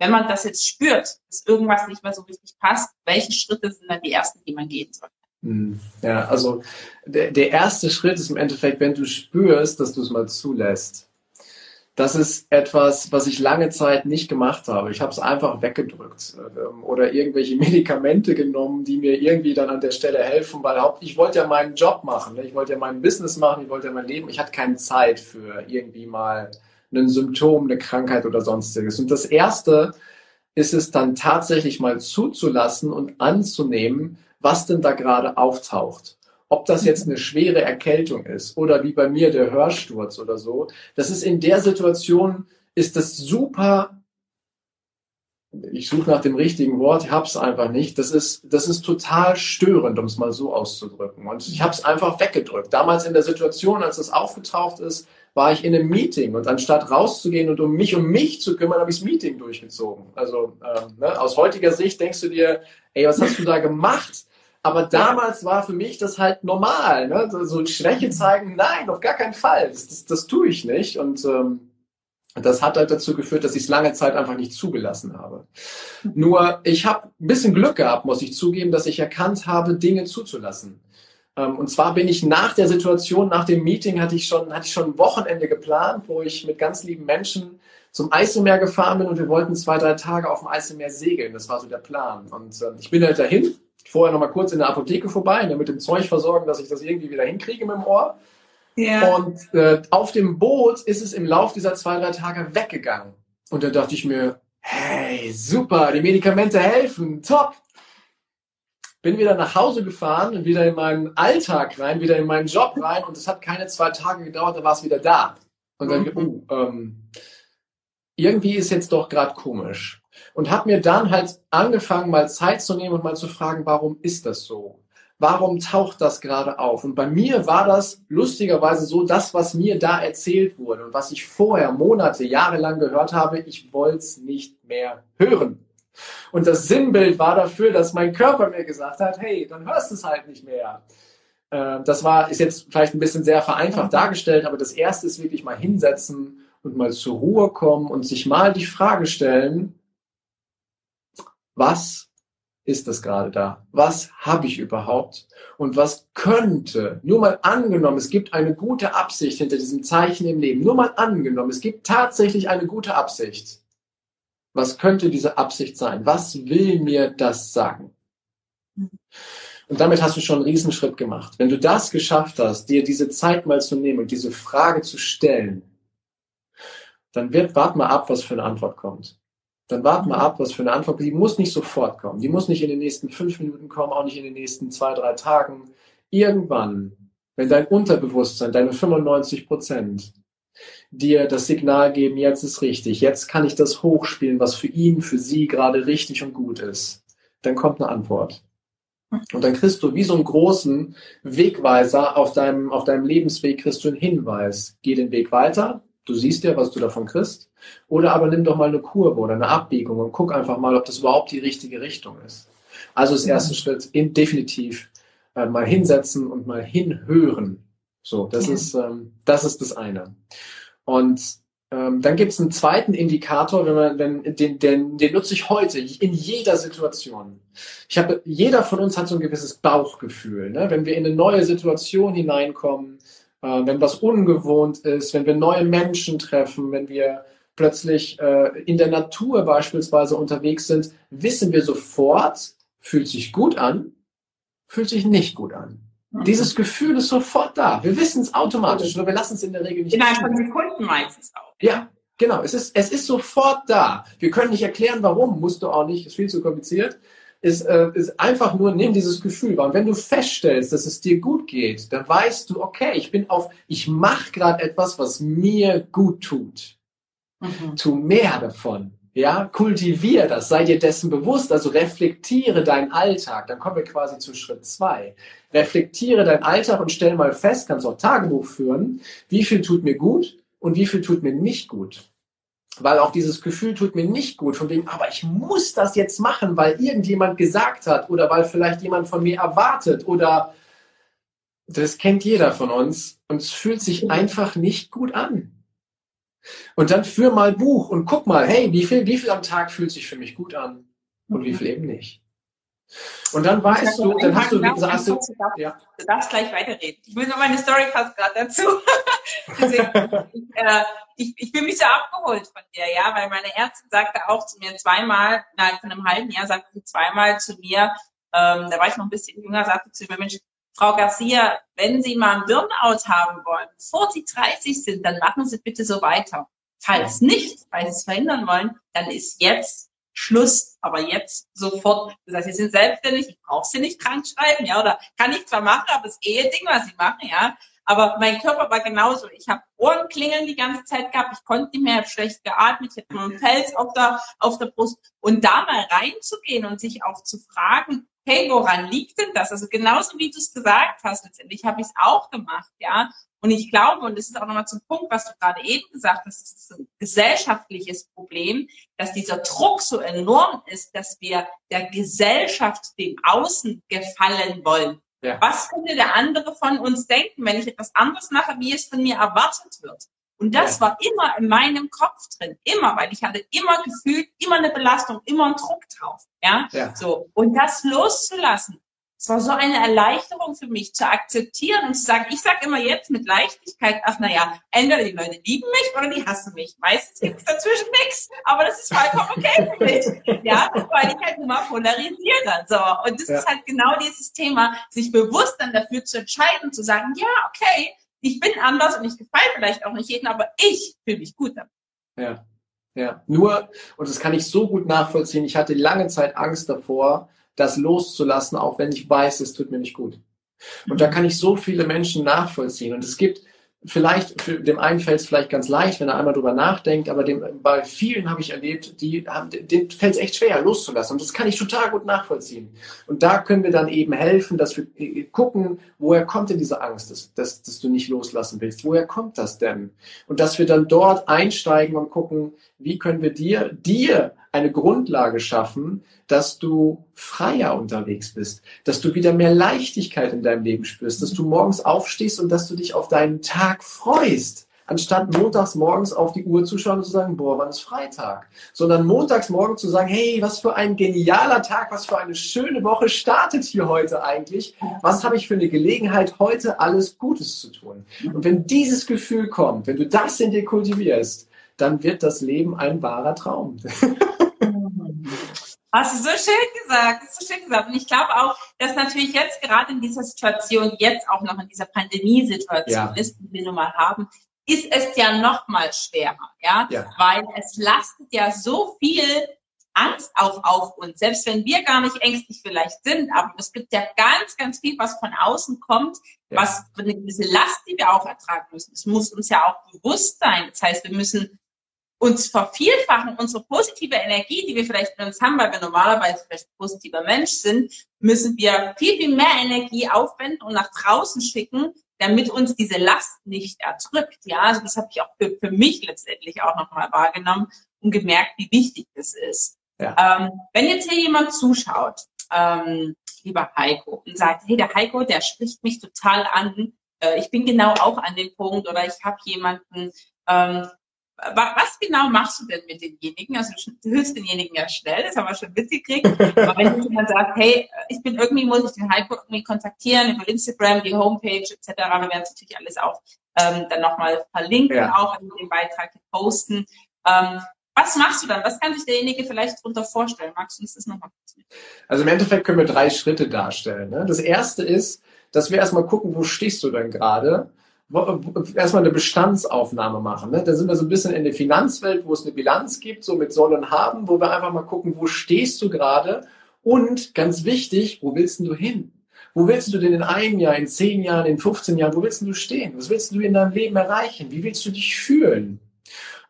wenn man das jetzt spürt, dass irgendwas nicht mehr so richtig passt, welche Schritte sind dann die ersten, die man gehen sollte? Hm, ja, also der, der erste Schritt ist im Endeffekt, wenn du spürst, dass du es mal zulässt. Das ist etwas, was ich lange Zeit nicht gemacht habe. Ich habe es einfach weggedrückt ähm, oder irgendwelche Medikamente genommen, die mir irgendwie dann an der Stelle helfen, weil ich wollte ja meinen Job machen, ne? ich wollte ja mein Business machen, ich wollte ja mein Leben. Ich hatte keine Zeit für irgendwie mal ein Symptom, eine Krankheit oder sonstiges. Und das erste ist es dann tatsächlich mal zuzulassen und anzunehmen, was denn da gerade auftaucht. Ob das jetzt eine schwere Erkältung ist oder wie bei mir der Hörsturz oder so, das ist in der Situation, ist das super ich suche nach dem richtigen Wort, hab's einfach nicht. Das ist, das ist total störend, um es mal so auszudrücken. Und ich habe es einfach weggedrückt. Damals in der Situation, als es aufgetaucht ist, war ich in einem Meeting und anstatt rauszugehen und um mich um mich zu kümmern, habe ich das Meeting durchgezogen. Also ähm, ne, aus heutiger Sicht denkst du dir, ey, was hast du da gemacht? Aber damals war für mich das halt normal. Ne? So, so Schwäche zeigen, nein, auf gar keinen Fall. Das, das, das tue ich nicht. Und ähm, das hat halt dazu geführt, dass ich es lange Zeit einfach nicht zugelassen habe. Nur ich habe ein bisschen Glück gehabt, muss ich zugeben, dass ich erkannt habe, Dinge zuzulassen. Ähm, und zwar bin ich nach der Situation, nach dem Meeting, hatte ich schon, hatte ich schon ein Wochenende geplant, wo ich mit ganz lieben Menschen zum Eiselmeer gefahren bin und wir wollten zwei, drei Tage auf dem Eiselmeer segeln. Das war so der Plan. Und äh, ich bin halt dahin vorher noch mal kurz in der Apotheke vorbei, ne, mit dem Zeug versorgen, dass ich das irgendwie wieder hinkriege mit dem Ohr. Ja. Und äh, auf dem Boot ist es im Lauf dieser zwei, drei Tage weggegangen. Und da dachte ich mir, hey, super, die Medikamente helfen, top. Bin wieder nach Hause gefahren und wieder in meinen Alltag rein, wieder in meinen Job rein und es hat keine zwei Tage gedauert, da war es wieder da. Und dann, oh, ähm, irgendwie ist jetzt doch gerade komisch und habe mir dann halt angefangen, mal Zeit zu nehmen und mal zu fragen, warum ist das so? Warum taucht das gerade auf? Und bei mir war das lustigerweise so, das, was mir da erzählt wurde und was ich vorher Monate, Jahre lang gehört habe, ich wollte es nicht mehr hören. Und das Sinnbild war dafür, dass mein Körper mir gesagt hat, hey, dann hörst du es halt nicht mehr. Äh, das war, ist jetzt vielleicht ein bisschen sehr vereinfacht dargestellt, aber das erste ist wirklich mal hinsetzen und mal zur Ruhe kommen und sich mal die Frage stellen, was ist das gerade da? Was habe ich überhaupt? Und was könnte, nur mal angenommen, es gibt eine gute Absicht hinter diesem Zeichen im Leben, nur mal angenommen, es gibt tatsächlich eine gute Absicht. Was könnte diese Absicht sein? Was will mir das sagen? Und damit hast du schon einen Riesenschritt gemacht. Wenn du das geschafft hast, dir diese Zeit mal zu nehmen und diese Frage zu stellen, dann wird, wart mal ab, was für eine Antwort kommt. Dann wart mal ab, was für eine Antwort. Die muss nicht sofort kommen. Die muss nicht in den nächsten fünf Minuten kommen, auch nicht in den nächsten zwei, drei Tagen. Irgendwann, wenn dein Unterbewusstsein, deine 95 Prozent, dir das Signal geben, jetzt ist richtig, jetzt kann ich das hochspielen, was für ihn, für sie gerade richtig und gut ist, dann kommt eine Antwort. Und dann kriegst du wie so einen großen Wegweiser auf deinem, auf deinem Lebensweg, kriegst du einen Hinweis. Geh den Weg weiter, du siehst ja, was du davon kriegst. Oder aber nimm doch mal eine Kurve oder eine Abbiegung und guck einfach mal, ob das überhaupt die richtige Richtung ist. Also das erste ja. Schritt, in, definitiv äh, mal hinsetzen und mal hinhören. So, das ja. ist ähm, das ist das eine. Und ähm, dann gibt es einen zweiten Indikator, wenn man, wenn, den, den, den nutze ich heute in jeder Situation. Ich habe, jeder von uns hat so ein gewisses Bauchgefühl. Ne? Wenn wir in eine neue Situation hineinkommen, äh, wenn was ungewohnt ist, wenn wir neue Menschen treffen, wenn wir plötzlich äh, in der Natur beispielsweise unterwegs sind, wissen wir sofort, fühlt sich gut an, fühlt sich nicht gut an. Mhm. Dieses Gefühl ist sofort da. Wir wissen es automatisch, nur wir lassen es in der Regel nicht. Innerhalb von Sekunden meistens auch. Ja, genau. Es ist, es ist sofort da. Wir können nicht erklären, warum, musst du auch nicht, ist viel zu kompliziert. Ist, äh, ist einfach nur, nimm dieses Gefühl wahr. Und wenn du feststellst, dass es dir gut geht, dann weißt du, okay, ich bin auf, ich mache gerade etwas, was mir gut tut. Mhm. Tu mehr davon. Ja, kultivier das, sei dir dessen bewusst, also reflektiere deinen Alltag. Dann kommen wir quasi zu Schritt zwei. Reflektiere deinen Alltag und stell mal fest, kannst auch Tagebuch führen, wie viel tut mir gut und wie viel tut mir nicht gut. Weil auch dieses Gefühl tut mir nicht gut, von wegen, aber ich muss das jetzt machen, weil irgendjemand gesagt hat oder weil vielleicht jemand von mir erwartet oder das kennt jeder von uns und es fühlt sich einfach nicht gut an. Und dann führ mal Buch und guck mal, hey, wie viel, wie viel am Tag fühlt sich für mich gut an und wie viel eben nicht. Und dann weißt du, dann hast du, hast du, du, darfst, ja. du darfst gleich weiterreden. Ich will nur meine Story fast gerade dazu. Deswegen, ich, äh, ich, ich bin mich so abgeholt von dir, ja, weil meine Ärztin sagte auch zu mir zweimal, nein, von einem halben Jahr sagte sie zweimal zu mir, ähm, da war ich noch ein bisschen jünger, sagte zu mir, Mensch, Frau Garcia, wenn Sie mal ein Burnout haben wollen, bevor Sie 30 sind, dann machen Sie bitte so weiter. Falls nicht, weil Sie es verhindern wollen, dann ist jetzt Schluss, aber jetzt sofort. Das heißt, Sie sind selbstständig, ich brauche Sie nicht krank schreiben, ja, oder kann ich zwar machen, aber das Eheding, was Sie machen, ja. Aber mein Körper war genauso. Ich habe Ohrenklingeln die ganze Zeit gehabt, ich konnte nicht mehr, habe schlecht geatmet, ich hatte einen Pelz auf der, auf der Brust. Und da mal reinzugehen und sich auch zu fragen, hey, woran liegt denn das? Also genauso wie du es gesagt hast, letztendlich habe ich es auch gemacht, ja. Und ich glaube, und das ist auch nochmal zum Punkt, was du gerade eben gesagt hast, das ist ein gesellschaftliches Problem, dass dieser Druck so enorm ist, dass wir der Gesellschaft dem Außen gefallen wollen. Ja. Was könnte der andere von uns denken, wenn ich etwas anderes mache, wie es von mir erwartet wird? Und das ja. war immer in meinem Kopf drin, immer, weil ich hatte immer gefühlt, immer eine Belastung, immer einen Druck drauf, ja, ja. so. Und das loszulassen, es war so eine Erleichterung für mich zu akzeptieren und zu sagen, ich sage immer jetzt mit Leichtigkeit, ach naja, entweder die Leute lieben mich oder die hassen mich. Meistens gibt es dazwischen nichts, aber das ist vollkommen okay für mich. Ja, weil ich halt immer polarisiere. So. Und das ja. ist halt genau dieses Thema, sich bewusst dann dafür zu entscheiden, zu sagen, ja, okay, ich bin anders und ich gefalle vielleicht auch nicht jedem, aber ich fühle mich gut damit. Ja. Ja, nur, und das kann ich so gut nachvollziehen, ich hatte lange Zeit Angst davor, das loszulassen, auch wenn ich weiß, es tut mir nicht gut. Und da kann ich so viele Menschen nachvollziehen. Und es gibt vielleicht, für dem einen fällt es vielleicht ganz leicht, wenn er einmal drüber nachdenkt, aber dem, bei vielen habe ich erlebt, die haben, denen fällt es echt schwer, loszulassen. Und das kann ich total gut nachvollziehen. Und da können wir dann eben helfen, dass wir äh, gucken, woher kommt denn diese Angst, dass, dass, dass du nicht loslassen willst? Woher kommt das denn? Und dass wir dann dort einsteigen und gucken, wie können wir dir, dir eine Grundlage schaffen, dass du freier unterwegs bist, dass du wieder mehr Leichtigkeit in deinem Leben spürst, dass du morgens aufstehst und dass du dich auf deinen Tag freust anstatt montags morgens auf die Uhr zu schauen und zu sagen, boah, wann ist Freitag? Sondern montags morgen zu sagen, hey, was für ein genialer Tag, was für eine schöne Woche startet hier heute eigentlich? Was habe ich für eine Gelegenheit, heute alles Gutes zu tun? Und wenn dieses Gefühl kommt, wenn du das in dir kultivierst, dann wird das Leben ein wahrer Traum. Hast du so schön gesagt, so schön gesagt. Und ich glaube auch, dass natürlich jetzt gerade in dieser Situation, jetzt auch noch in dieser Pandemiesituation ja. ist, die wir nun mal haben, ist es ja noch mal schwerer, ja? ja, weil es lastet ja so viel Angst auch auf uns, selbst wenn wir gar nicht ängstlich vielleicht sind, aber es gibt ja ganz, ganz viel, was von außen kommt, ja. was eine gewisse Last, die wir auch ertragen müssen. Es muss uns ja auch bewusst sein. Das heißt, wir müssen uns vervielfachen, unsere positive Energie, die wir vielleicht in uns haben, weil wir normalerweise vielleicht ein positiver Mensch sind, müssen wir viel, viel mehr Energie aufwenden und nach draußen schicken, damit uns diese Last nicht erdrückt. Ja, also das habe ich auch für, für mich letztendlich auch nochmal wahrgenommen und gemerkt, wie wichtig das ist. Ja. Ähm, wenn jetzt hier jemand zuschaut, ähm, lieber Heiko, und sagt, hey, der Heiko, der spricht mich total an, äh, ich bin genau auch an dem Punkt oder ich habe jemanden, ähm, was genau machst du denn mit denjenigen? Also du hilfst denjenigen ja schnell, das haben wir schon mitgekriegt. Aber wenn jemand sagt, hey, ich bin irgendwie, muss ich den Heiko irgendwie kontaktieren über Instagram, die Homepage etc., wir werden es natürlich alles auch ähm, dann nochmal verlinken, ja. auch in den Beitrag posten. Ähm, was machst du dann? Was kann sich derjenige vielleicht darunter vorstellen? Magst du uns das nochmal kurz Also im Endeffekt können wir drei Schritte darstellen. Ne? Das erste ist, dass wir erstmal gucken, wo stehst du denn gerade? Erstmal eine Bestandsaufnahme machen. Ne? Da sind wir so ein bisschen in der Finanzwelt, wo es eine Bilanz gibt, so mit Soll und Haben, wo wir einfach mal gucken, wo stehst du gerade und ganz wichtig, wo willst du hin? Wo willst du denn in einem Jahr, in zehn Jahren, in 15 Jahren, wo willst du stehen? Was willst du in deinem Leben erreichen? Wie willst du dich fühlen?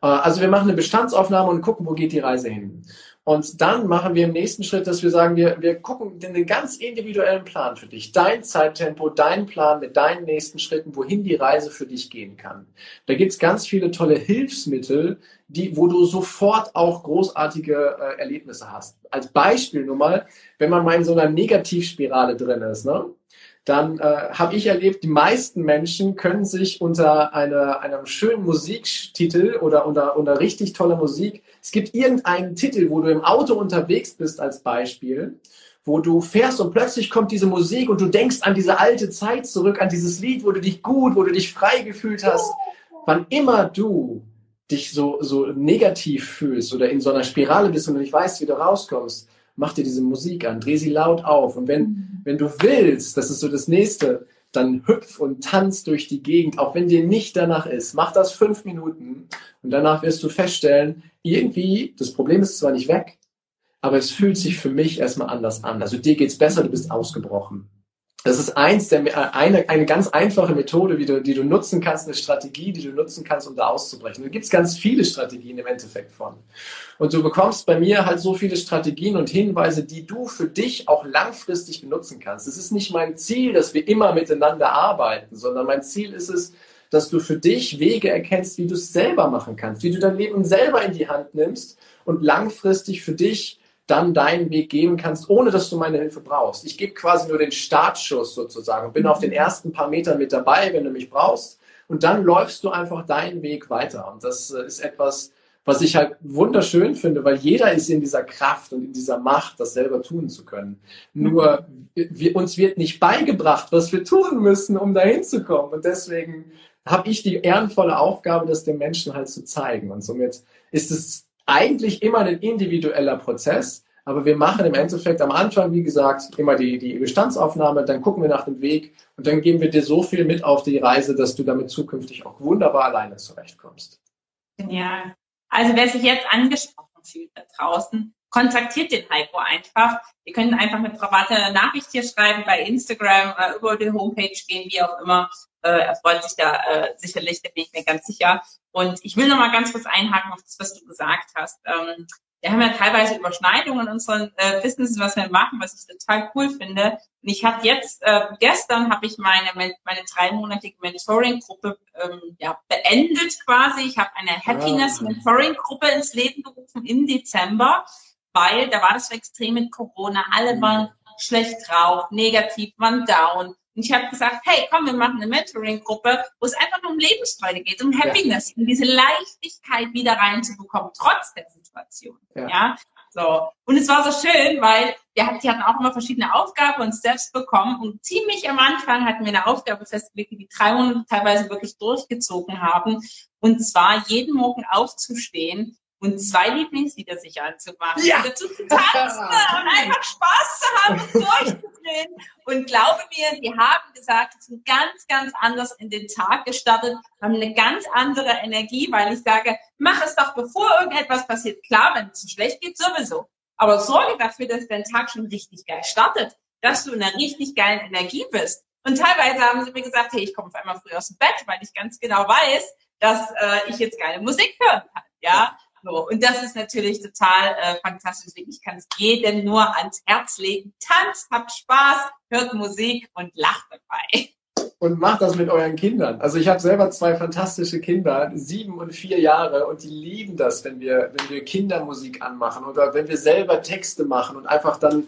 Äh, also wir machen eine Bestandsaufnahme und gucken, wo geht die Reise hin. Und dann machen wir im nächsten Schritt, dass wir sagen, wir, wir gucken den ganz individuellen Plan für dich. Dein Zeittempo, dein Plan mit deinen nächsten Schritten, wohin die Reise für dich gehen kann. Da gibt's ganz viele tolle Hilfsmittel, die, wo du sofort auch großartige äh, Erlebnisse hast. Als Beispiel nur mal, wenn man mal in so einer Negativspirale drin ist, ne? Dann äh, habe ich erlebt, die meisten Menschen können sich unter eine, einem schönen Musiktitel oder unter, unter richtig toller Musik, es gibt irgendeinen Titel, wo du im Auto unterwegs bist als Beispiel, wo du fährst und plötzlich kommt diese Musik und du denkst an diese alte Zeit zurück, an dieses Lied, wo du dich gut, wo du dich frei gefühlt hast. Wann immer du dich so, so negativ fühlst oder in so einer Spirale bist und nicht weißt, wie du rauskommst, mach dir diese Musik an, dreh sie laut auf. Und wenn, mhm. wenn du willst, das ist so das nächste, dann hüpf und tanz durch die Gegend, auch wenn dir nicht danach ist. Mach das fünf Minuten und danach wirst du feststellen, irgendwie, das Problem ist zwar nicht weg, aber es fühlt sich für mich erstmal anders an. Also dir geht's besser, du bist ausgebrochen. Das ist eins der, äh, eine, eine ganz einfache Methode, wie du, die du nutzen kannst, eine Strategie, die du nutzen kannst, um da auszubrechen. Da gibt's ganz viele Strategien im Endeffekt von. Und du bekommst bei mir halt so viele Strategien und Hinweise, die du für dich auch langfristig benutzen kannst. Es ist nicht mein Ziel, dass wir immer miteinander arbeiten, sondern mein Ziel ist es, dass du für dich Wege erkennst, wie du es selber machen kannst, wie du dein Leben selber in die Hand nimmst und langfristig für dich dann deinen Weg gehen kannst, ohne dass du meine Hilfe brauchst. Ich gebe quasi nur den Startschuss sozusagen und bin auf den ersten paar Metern mit dabei, wenn du mich brauchst. Und dann läufst du einfach deinen Weg weiter. Und das äh, ist etwas, was ich halt wunderschön finde, weil jeder ist in dieser Kraft und in dieser Macht, das selber tun zu können. Nur wir, uns wird nicht beigebracht, was wir tun müssen, um dahin zu kommen. Und deswegen habe ich die ehrenvolle Aufgabe, das den Menschen halt zu zeigen. Und somit ist es eigentlich immer ein individueller Prozess, aber wir machen im Endeffekt am Anfang, wie gesagt, immer die, die Bestandsaufnahme, dann gucken wir nach dem Weg und dann geben wir dir so viel mit auf die Reise, dass du damit zukünftig auch wunderbar alleine zurechtkommst. Genial. Also wer sich jetzt angesprochen fühlt da draußen, kontaktiert den Heiko einfach. Ihr könnt einfach eine private Nachricht hier schreiben bei Instagram, über die Homepage gehen, wie auch immer. Äh, er freut sich da äh, sicherlich, da bin ich mir ganz sicher. Und ich will noch mal ganz kurz einhaken auf das, was du gesagt hast. Ähm, wir haben ja teilweise Überschneidungen in unseren äh, Businesses, was wir machen, was ich total cool finde. Und ich habe jetzt, äh, gestern habe ich meine, meine dreimonatige Mentoring-Gruppe ähm, ja, beendet quasi. Ich habe eine Happiness-Mentoring-Gruppe ins Leben gerufen im Dezember, weil da war das so extrem mit Corona. Alle mhm. waren schlecht drauf, negativ, waren down. Und ich habe gesagt, hey, komm, wir machen eine Mentoring-Gruppe, wo es einfach nur um Lebensfreude geht, um Happiness, ja. um diese Leichtigkeit wieder reinzubekommen, trotz der Situation. Ja. ja. So. Und es war so schön, weil wir hatten, die hatten auch immer verschiedene Aufgaben und Steps bekommen. Und ziemlich am Anfang hatten wir eine Aufgabe festgelegt, die drei Monate teilweise wirklich durchgezogen haben. Und zwar jeden Morgen aufzustehen und zwei Lieblingslieder sich anzumachen, ja. dazu zu tanzen und einfach Spaß zu haben und durchzudrehen. Und glaube mir, die haben gesagt, sie sind ganz, ganz anders in den Tag gestartet, haben eine ganz andere Energie, weil ich sage, mach es doch, bevor irgendetwas passiert. Klar, wenn es schlecht geht, sowieso. Aber sorge dafür, dass dein Tag schon richtig geil startet, dass du in einer richtig geilen Energie bist. Und teilweise haben sie mir gesagt, hey, ich komme auf einmal früh aus dem Bett, weil ich ganz genau weiß, dass äh, ich jetzt geile Musik hören kann. Ja, so, und das ist natürlich total äh, fantastisch. Ich kann es jedem nur ans Herz legen. Tanzt, habt Spaß, hört Musik und lacht dabei. Und macht das mit euren Kindern. Also ich habe selber zwei fantastische Kinder, sieben und vier Jahre, und die lieben das, wenn wir, wenn wir Kindermusik anmachen oder wenn wir selber Texte machen und einfach dann,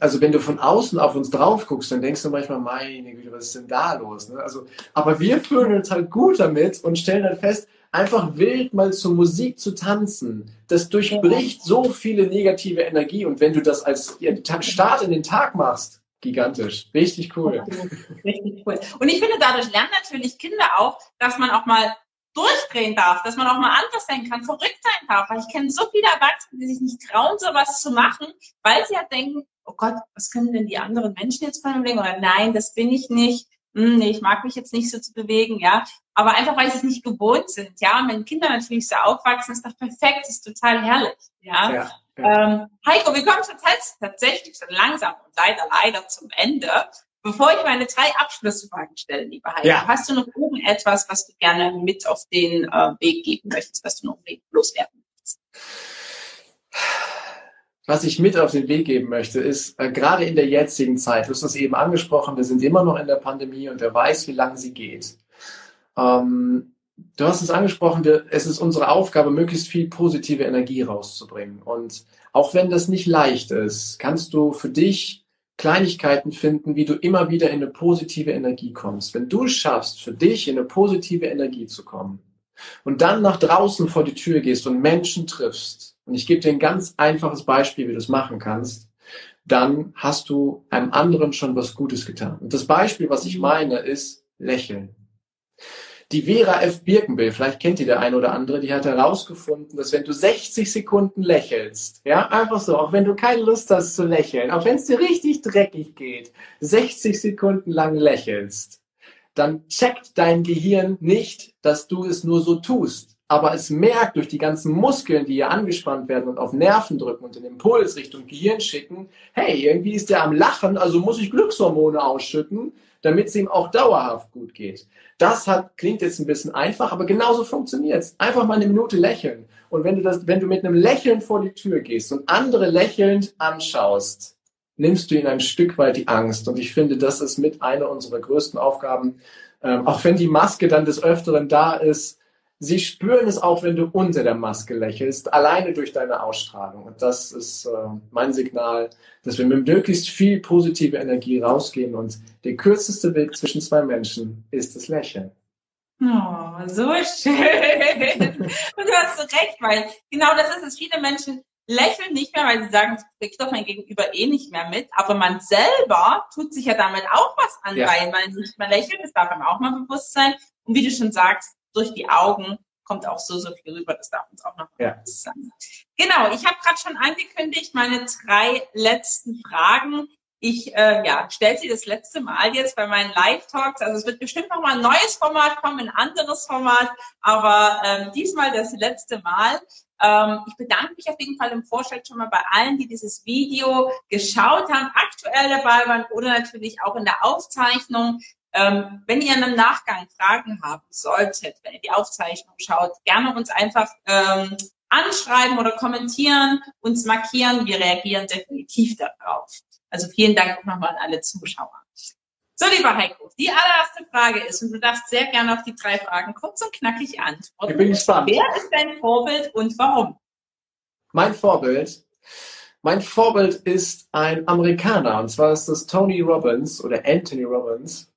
also wenn du von außen auf uns drauf guckst, dann denkst du manchmal, meine Güte, was ist denn da los? Ne? Also, aber wir fühlen uns halt gut damit und stellen dann fest, einfach wild mal zur Musik zu tanzen, das durchbricht so viele negative Energie. Und wenn du das als Start in den Tag machst, gigantisch. Richtig cool. Richtig cool. Und ich finde, dadurch lernen natürlich Kinder auch, dass man auch mal durchdrehen darf, dass man auch mal anders sein kann, verrückt sein darf. Weil ich kenne so viele Erwachsene, die sich nicht trauen, sowas zu machen, weil sie ja denken, oh Gott, was können denn die anderen Menschen jetzt von mir denken? Oder nein, das bin ich nicht nee, ich mag mich jetzt nicht so zu bewegen, ja. Aber einfach, weil sie es nicht gewohnt sind, ja. Und wenn Kinder natürlich so aufwachsen, ist doch perfekt, ist total herrlich, ja. ja, ja. Ähm, Heiko, wir kommen tatsächlich schon langsam und leider, leider zum Ende. Bevor ich meine drei Abschlussfragen stelle, lieber Heiko, ja. hast du noch irgendetwas, was du gerne mit auf den äh, Weg geben möchtest, was du noch loswerden möchtest? Was ich mit auf den Weg geben möchte, ist äh, gerade in der jetzigen Zeit, du hast es eben angesprochen, wir sind immer noch in der Pandemie und wer weiß, wie lange sie geht. Ähm, du hast es angesprochen, wir, es ist unsere Aufgabe, möglichst viel positive Energie rauszubringen. Und auch wenn das nicht leicht ist, kannst du für dich Kleinigkeiten finden, wie du immer wieder in eine positive Energie kommst. Wenn du schaffst, für dich in eine positive Energie zu kommen und dann nach draußen vor die Tür gehst und Menschen triffst, und ich gebe dir ein ganz einfaches Beispiel, wie du es machen kannst, dann hast du einem anderen schon was Gutes getan. Und das Beispiel, was ich meine, ist lächeln. Die Vera F. Birkenbill, vielleicht kennt die der eine oder andere, die hat herausgefunden, dass wenn du 60 Sekunden lächelst, ja, einfach so, auch wenn du keine Lust hast zu lächeln, auch wenn es dir richtig dreckig geht, 60 Sekunden lang lächelst, dann checkt dein Gehirn nicht, dass du es nur so tust. Aber es merkt durch die ganzen Muskeln, die hier angespannt werden und auf Nerven drücken und den Impuls Richtung Gehirn schicken, hey, irgendwie ist der am Lachen, also muss ich Glückshormone ausschütten, damit es ihm auch dauerhaft gut geht. Das hat, klingt jetzt ein bisschen einfach, aber genauso funktioniert es. Einfach mal eine Minute lächeln. Und wenn du, das, wenn du mit einem Lächeln vor die Tür gehst und andere lächelnd anschaust, nimmst du ihnen ein Stück weit die Angst. Und ich finde, das ist mit einer unserer größten Aufgaben. Ähm, auch wenn die Maske dann des Öfteren da ist, sie spüren es auch, wenn du unter der Maske lächelst, alleine durch deine Ausstrahlung. Und das ist äh, mein Signal, dass wir mit möglichst viel positive Energie rausgehen. Und der kürzeste Weg zwischen zwei Menschen ist das Lächeln. Oh, so schön. Und du hast so recht, weil genau das ist es. Viele Menschen lächeln nicht mehr, weil sie sagen, das kriegt doch mein Gegenüber eh nicht mehr mit. Aber man selber tut sich ja damit auch was an, ja. weil man nicht mehr lächelt. Das darf einem auch mal bewusst sein. Und wie du schon sagst, durch die Augen kommt auch so, so viel rüber. Das darf uns auch noch ja. sein. Genau, ich habe gerade schon angekündigt, meine drei letzten Fragen. Ich äh, ja, stelle sie das letzte Mal jetzt bei meinen Live-Talks. Also es wird bestimmt noch mal ein neues Format kommen, ein anderes Format, aber ähm, diesmal das letzte Mal. Ähm, ich bedanke mich auf jeden Fall im Vorfeld schon mal bei allen, die dieses Video geschaut haben, aktuell dabei waren oder natürlich auch in der Aufzeichnung. Ähm, wenn ihr im Nachgang Fragen haben solltet, wenn ihr die Aufzeichnung schaut, gerne uns einfach ähm, anschreiben oder kommentieren, uns markieren. Wir reagieren definitiv darauf. Also vielen Dank nochmal an alle Zuschauer. So, lieber Heiko, die allererste Frage ist, und du darfst sehr gerne auf die drei Fragen kurz und knackig antworten. Ich bin gespannt. Wer ist dein Vorbild und warum? Mein Vorbild? Mein Vorbild ist ein Amerikaner, und zwar ist das Tony Robbins oder Anthony Robbins.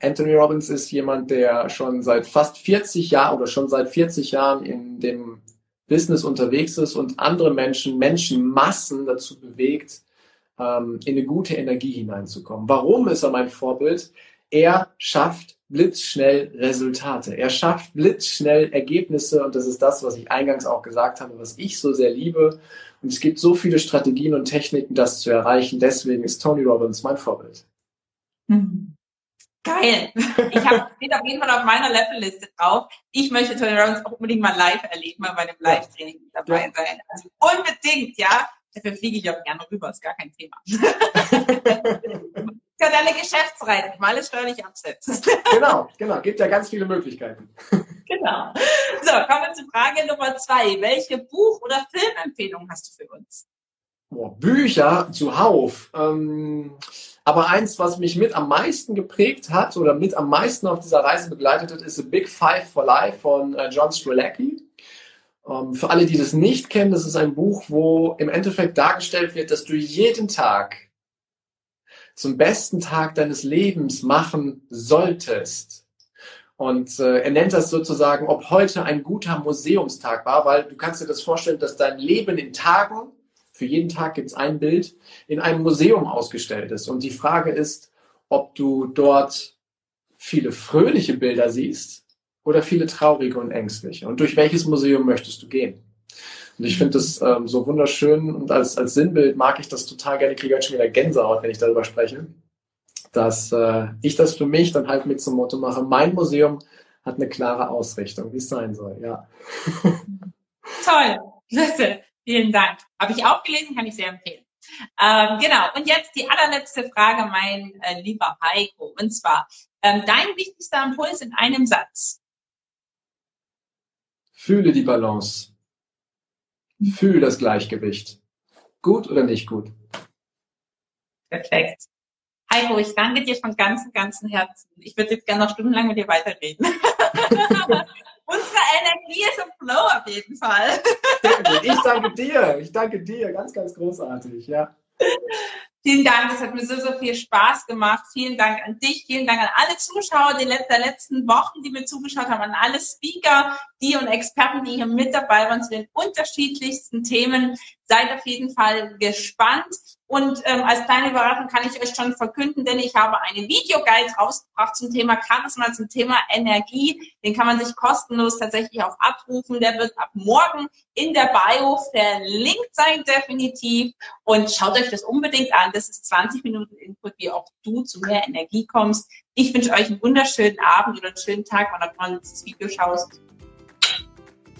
Anthony Robbins ist jemand, der schon seit fast 40 Jahren oder schon seit 40 Jahren in dem Business unterwegs ist und andere Menschen, Menschenmassen dazu bewegt, ähm, in eine gute Energie hineinzukommen. Warum ist er mein Vorbild? Er schafft blitzschnell Resultate. Er schafft blitzschnell Ergebnisse und das ist das, was ich eingangs auch gesagt habe, was ich so sehr liebe. Und es gibt so viele Strategien und Techniken, das zu erreichen. Deswegen ist Tony Robbins mein Vorbild. Mhm. Geil. Ich habe steht auf jeden Fall auf meiner Level-Liste drauf. Ich möchte Tony Robbins auch unbedingt mal live erleben, mal bei dem Live-Training dabei ja. sein. Also unbedingt, ja. Dafür fliege ich auch gerne rüber, ist gar kein Thema. ja deine Geschäftsreise, mal alles steuerlich absetzt. genau, genau. Gibt ja ganz viele Möglichkeiten. genau. So, kommen wir zur Frage Nummer zwei. Welche Buch- oder Filmempfehlung hast du für uns? Boah, Bücher zuhauf. Ähm, aber eins, was mich mit am meisten geprägt hat oder mit am meisten auf dieser Reise begleitet hat, ist The Big Five for Life von äh, John Strelacki. Ähm, für alle, die das nicht kennen, das ist ein Buch, wo im Endeffekt dargestellt wird, dass du jeden Tag zum besten Tag deines Lebens machen solltest. Und äh, er nennt das sozusagen, ob heute ein guter Museumstag war, weil du kannst dir das vorstellen, dass dein Leben in Tagen für jeden Tag gibt es ein Bild, in einem Museum ausgestellt ist. Und die Frage ist, ob du dort viele fröhliche Bilder siehst oder viele traurige und ängstliche. Und durch welches Museum möchtest du gehen? Und ich finde das ähm, so wunderschön und als, als Sinnbild mag ich das total gerne. Ich kriege halt schon wieder Gänsehaut, wenn ich darüber spreche. Dass äh, ich das für mich dann halt mit zum Motto mache, mein Museum hat eine klare Ausrichtung, wie es sein soll. Ja. Toll. Klasse. Vielen Dank. Habe ich auch gelesen, kann ich sehr empfehlen. Ähm, genau. Und jetzt die allerletzte Frage, mein äh, lieber Heiko. Und zwar, ähm, dein wichtigster Impuls in einem Satz. Fühle die Balance. Fühle das Gleichgewicht. Gut oder nicht gut? Perfekt. Heiko, ich danke dir von ganzem, ganzem Herzen. Ich würde jetzt gerne noch stundenlang mit dir weiterreden. Unsere Energie ist im Flow auf jeden Fall. Ich danke dir. Ich danke dir. Ganz, ganz großartig, ja. Vielen Dank, das hat mir so, so viel Spaß gemacht. Vielen Dank an dich, vielen Dank an alle Zuschauer der letzten Wochen, die mir zugeschaut haben, an alle Speaker, die und Experten, die hier mit dabei waren zu den unterschiedlichsten Themen. Seid auf jeden Fall gespannt. Und ähm, als kleine Überraschung kann ich euch schon verkünden, denn ich habe einen Videoguide rausgebracht zum Thema Charisma, zum Thema Energie. Den kann man sich kostenlos tatsächlich auch abrufen. Der wird ab morgen in der Bio verlinkt sein, definitiv. Und schaut euch das unbedingt an. Das ist 20 Minuten Input, wie auch du zu mehr Energie kommst. Ich wünsche euch einen wunderschönen Abend oder einen schönen Tag, wann auch immer du dieses Video schaust.